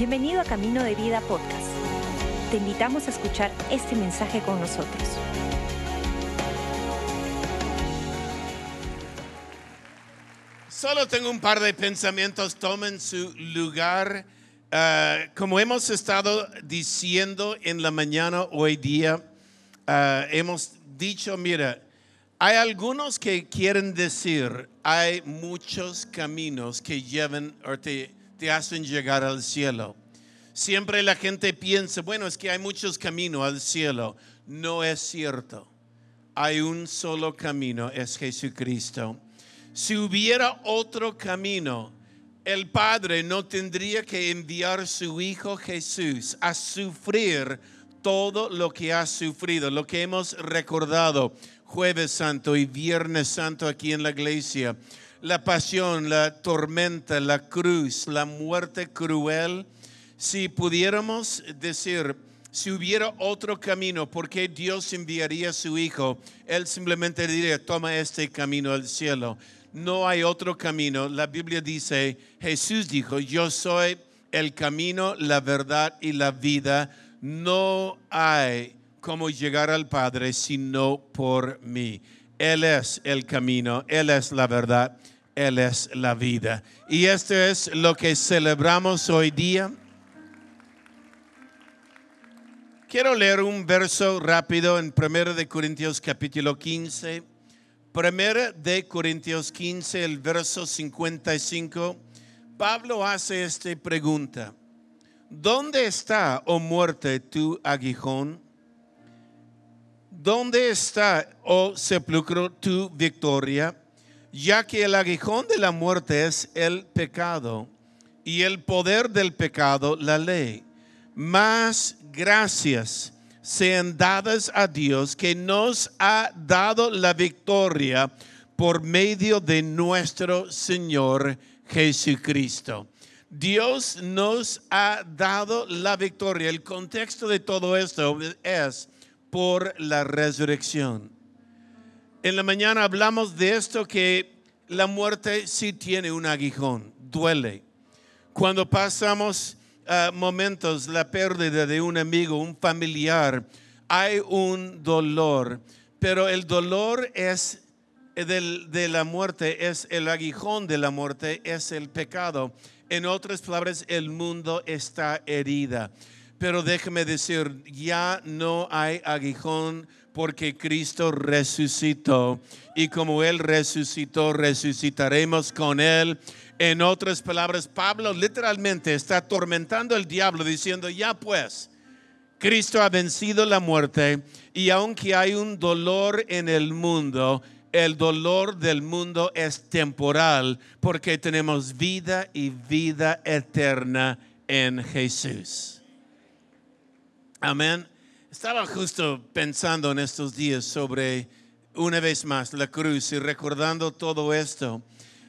Bienvenido a Camino de Vida Podcast. Te invitamos a escuchar este mensaje con nosotros. Solo tengo un par de pensamientos, tomen su lugar. Ah, como hemos estado diciendo en la mañana hoy día, ah, hemos dicho, mira, hay algunos que quieren decir, hay muchos caminos que llevan o te, te hacen llegar al cielo. Siempre la gente piensa, bueno, es que hay muchos caminos al cielo. No es cierto. Hay un solo camino, es Jesucristo. Si hubiera otro camino, el Padre no tendría que enviar su Hijo Jesús a sufrir todo lo que ha sufrido, lo que hemos recordado jueves santo y viernes santo aquí en la iglesia. La pasión, la tormenta, la cruz, la muerte cruel. Si pudiéramos decir, si hubiera otro camino, ¿por qué Dios enviaría a su Hijo? Él simplemente diría, toma este camino al cielo no hay otro camino. La Biblia dice, Jesús dijo, yo soy el camino, la verdad y la vida. No hay como llegar al Padre sino por mí. Él es el camino, Él es la verdad, Él es la vida. Y esto es lo que celebramos hoy día. Quiero leer un verso rápido en 1 de Corintios capítulo 15. Primera de Corintios 15, el verso 55, Pablo hace esta pregunta. ¿Dónde está, oh muerte, tu aguijón? ¿Dónde está, oh sepulcro, tu victoria? Ya que el aguijón de la muerte es el pecado y el poder del pecado la ley. Más gracias sean dadas a Dios que nos ha dado la victoria por medio de nuestro Señor Jesucristo. Dios nos ha dado la victoria. El contexto de todo esto es por la resurrección. En la mañana hablamos de esto que la muerte sí tiene un aguijón, duele. Cuando pasamos momentos la pérdida de un amigo, un familiar, hay un dolor, pero el dolor es de la muerte, es el aguijón de la muerte, es el pecado. En otras palabras, el mundo está herida. Pero déjeme decir, ya no hay aguijón porque Cristo resucitó. Y como Él resucitó, resucitaremos con Él en otras palabras, Pablo literalmente está atormentando al diablo diciendo, ya pues, Cristo ha vencido la muerte y aunque hay un dolor en el mundo, el dolor del mundo es temporal porque tenemos vida y vida eterna en Jesús. Amén. Estaba justo pensando en estos días sobre una vez más la cruz y recordando todo esto.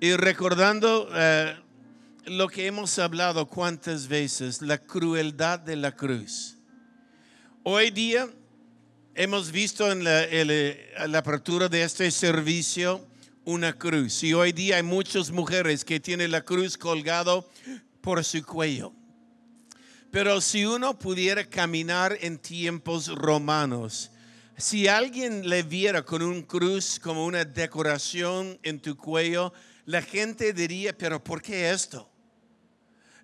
Y recordando eh, lo que hemos hablado cuántas veces, la crueldad de la cruz. Hoy día hemos visto en la, la apertura de este servicio una cruz. Y hoy día hay muchas mujeres que tienen la cruz colgado por su cuello. Pero si uno pudiera caminar en tiempos romanos, si alguien le viera con un cruz como una decoración en tu cuello, la gente diría, pero ¿por qué esto?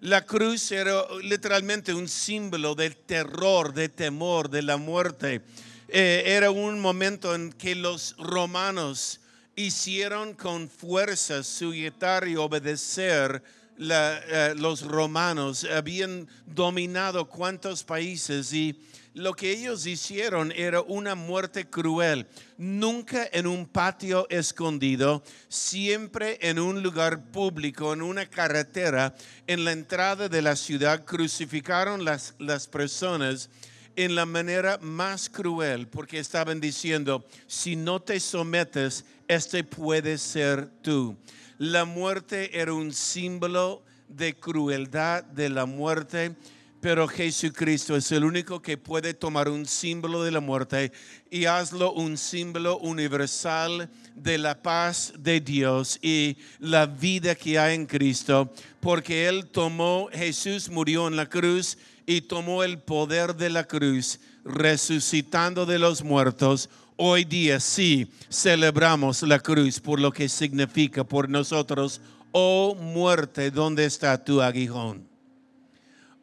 La cruz era literalmente un símbolo del terror, de temor, de la muerte. Eh, era un momento en que los romanos hicieron con fuerza sujetar y obedecer eh, los romanos. Habían dominado cuantos países y lo que ellos hicieron era una muerte cruel, nunca en un patio escondido, siempre en un lugar público, en una carretera, en la entrada de la ciudad, crucificaron las, las personas en la manera más cruel, porque estaban diciendo, si no te sometes, este puede ser tú. La muerte era un símbolo de crueldad de la muerte Pero Jesucristo es el único que puede tomar un símbolo de la muerte y hazlo un símbolo universal de la paz de Dios y la vida que hay en Cristo, porque Él tomó, Jesús murió en la cruz y tomó el poder de la cruz, resucitando de los muertos. Hoy día sí celebramos la cruz por lo que significa por nosotros. Oh muerte, ¿dónde está tu aguijón?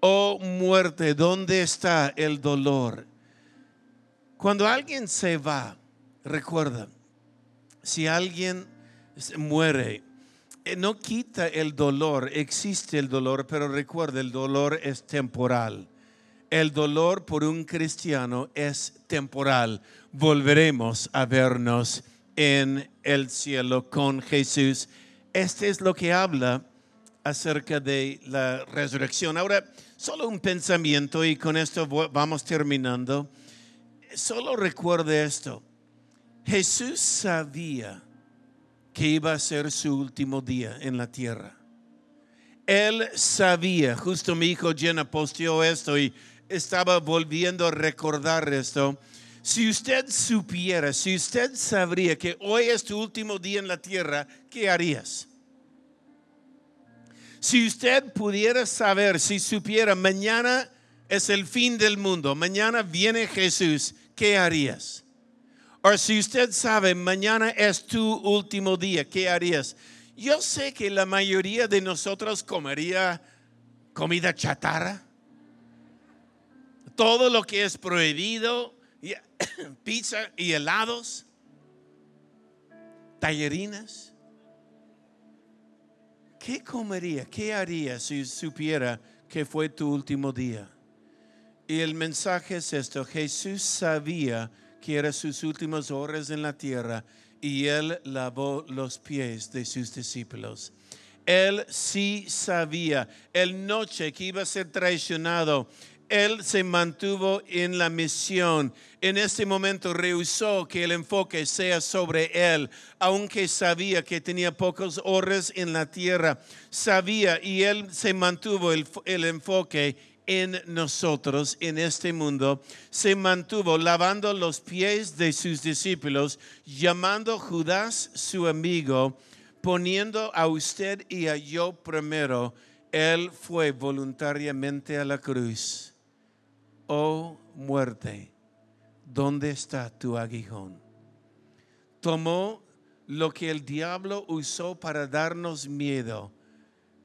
Oh muerte, ¿dónde está el dolor? Cuando alguien se va, recuerda, si alguien muere, eh, no quita el dolor, existe el dolor, pero recuerda, el dolor es temporal. El dolor por un cristiano es temporal. Volveremos a vernos en el cielo con Jesús. Este es lo que habla acerca de la resurrección. Ahora, Solo un pensamiento y con esto vamos terminando. Solo recuerde esto. Jesús sabía que iba a ser su último día en la tierra. Él sabía, justo mi hijo Jenna posteó esto y estaba volviendo a recordar esto. Si usted supiera, si usted sabría que hoy es tu último día en la tierra, ¿qué harías? Si usted pudiera saber, si supiera, mañana es el fin del mundo, mañana viene Jesús, ¿qué harías? O si usted sabe, mañana es tu último día, ¿qué harías? Yo sé que la mayoría de nosotros comería comida chatarra. Todo lo que es prohibido, pizza y helados, tallerinas. ¿qué comería? ¿Qué haría si supiera que fue tu último día? Y el mensaje es esto, Jesús sabía que eran sus últimas horas en la tierra y él lavó los pies de sus discípulos. Él sí sabía, el noche que iba a ser traicionado, él se mantuvo en la misión. En este momento rehusó que el enfoque sea sobre él, aunque sabía que tenía pocos horas en la tierra. Sabía y él se mantuvo el, el enfoque en nosotros, en este mundo, se mantuvo lavando los pies de sus discípulos, llamando a Judas su amigo, poniendo a usted y a yo primero. Él fue voluntariamente a la cruz oh muerte, ¿dónde está tu aguijón? Tomó lo que el diablo usó para darnos miedo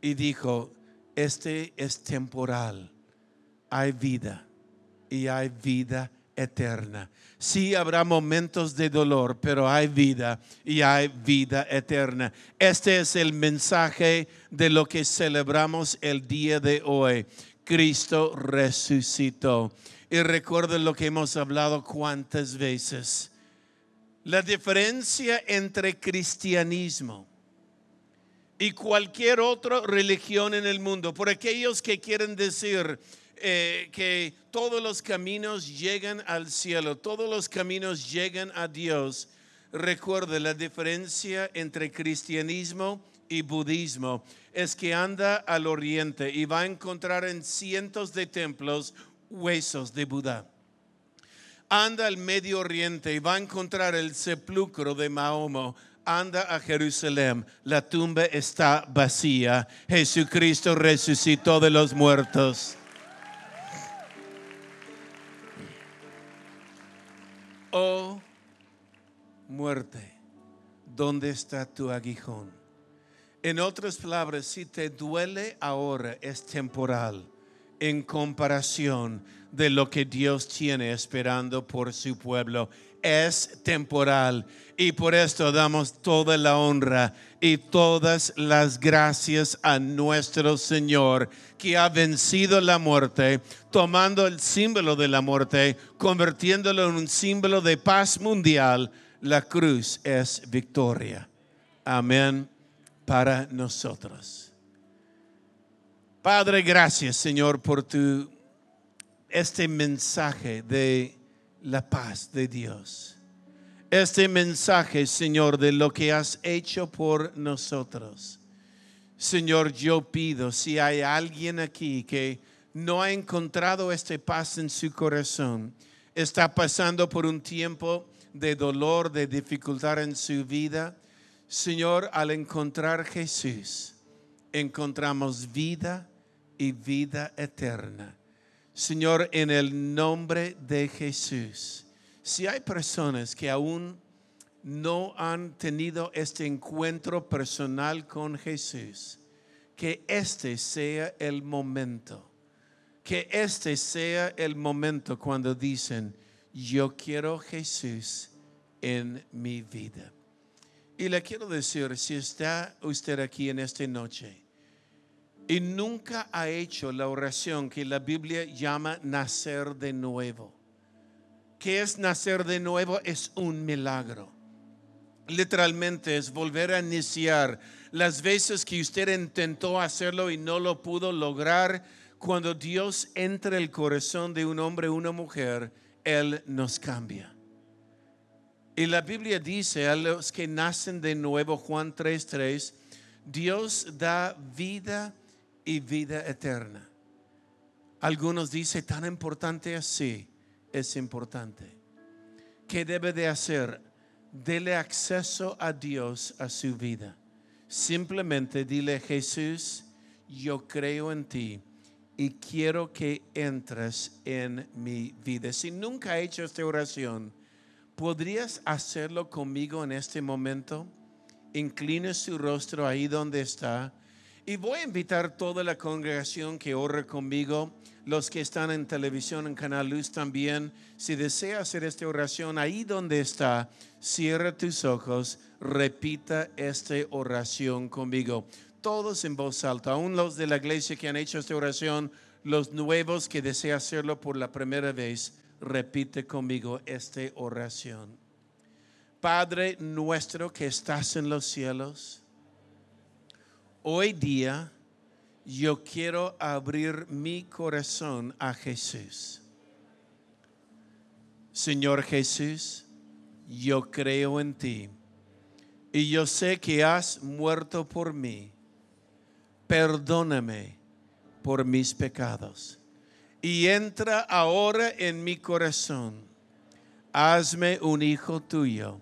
y dijo, este es temporal, hay vida y hay vida eterna. Sí habrá momentos de dolor, pero hay vida y hay vida eterna. Este es el mensaje de lo que celebramos el día de hoy. Cristo resucitó. Y recuerden lo que hemos hablado cuántas veces. La diferencia entre cristianismo y cualquier otra religión en el mundo, por aquellos que quieren decir eh, que todos los caminos llegan al cielo, todos los caminos llegan a Dios, recuerde la diferencia entre cristianismo y budismo es que anda al oriente y va a encontrar en cientos de templos huesos de Buda. Anda al Medio Oriente y va a encontrar el sepulcro de Mahoma. Anda a Jerusalén, la tumba está vacía. Jesucristo resucitó de los muertos. Oh muerte, ¿dónde está tu aguijón? En otras palabras, si te duele ahora es temporal en comparación de lo que Dios tiene esperando por su pueblo. Es temporal y por esto damos toda la honra y todas las gracias a nuestro Señor que ha vencido la muerte, tomando el símbolo de la muerte, convirtiéndolo en un símbolo de paz mundial. La cruz es victoria. Amén para nosotros. Padre, gracias Señor por tu este mensaje de la paz de Dios. Este mensaje, Señor, de lo que has hecho por nosotros. Señor, yo pido si hay alguien aquí que no ha encontrado esta paz en su corazón, está pasando por un tiempo de dolor, de dificultad en su vida, Señor, al encontrar Jesús, encontramos vida y vida eterna. Señor, en el nombre de Jesús, si hay personas que aún no han tenido este encuentro personal con Jesús, que este sea el momento, que este sea el momento cuando dicen, yo quiero Jesús en mi vida. Y le quiero decir, si está usted aquí en esta noche y nunca ha hecho la oración que la Biblia llama nacer de nuevo, ¿qué es nacer de nuevo? Es un milagro literalmente es volver a iniciar. Las veces que usted intentó hacerlo y no lo pudo lograr, cuando Dios entra en el corazón de un hombre o una mujer, Él nos cambia. Y la Biblia dice a los que nacen de nuevo, Juan 3:3, Dios da vida y vida eterna. Algunos dicen, tan importante así, es importante. ¿Qué debe de hacer? dele acceso a Dios a su vida. Simplemente dile, Jesús, yo creo en ti y quiero que entres en mi vida. Si nunca ha hecho esta oración, ¿podrías hacerlo conmigo en este momento? Incline su rostro ahí donde está. Y voy a invitar toda la congregación que ore conmigo los que están en televisión, en Canal Luz también, si desea hacer esta oración ahí donde está, cierra tus ojos, repita esta oración conmigo. Todos en voz alta, aún los de la iglesia que han hecho esta oración, los nuevos que desean hacerlo por la primera vez, repite conmigo esta oración. Padre nuestro que estás en los cielos, hoy día yo quiero abrir mi corazón a Jesús. Señor Jesús, yo creo en ti y yo sé que has muerto por mí. Perdóname por mis pecados y entra ahora en mi corazón. Hazme un hijo tuyo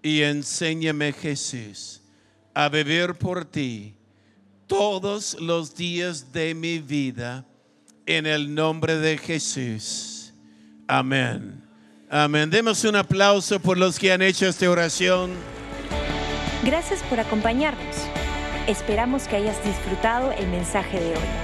y enséñame Jesús a vivir por ti todos los días de mi vida en el nombre de Jesús. Amén. Amén. Demos un aplauso por los que han hecho esta oración. Gracias por acompañarnos. Esperamos que hayas disfrutado el mensaje de hoy.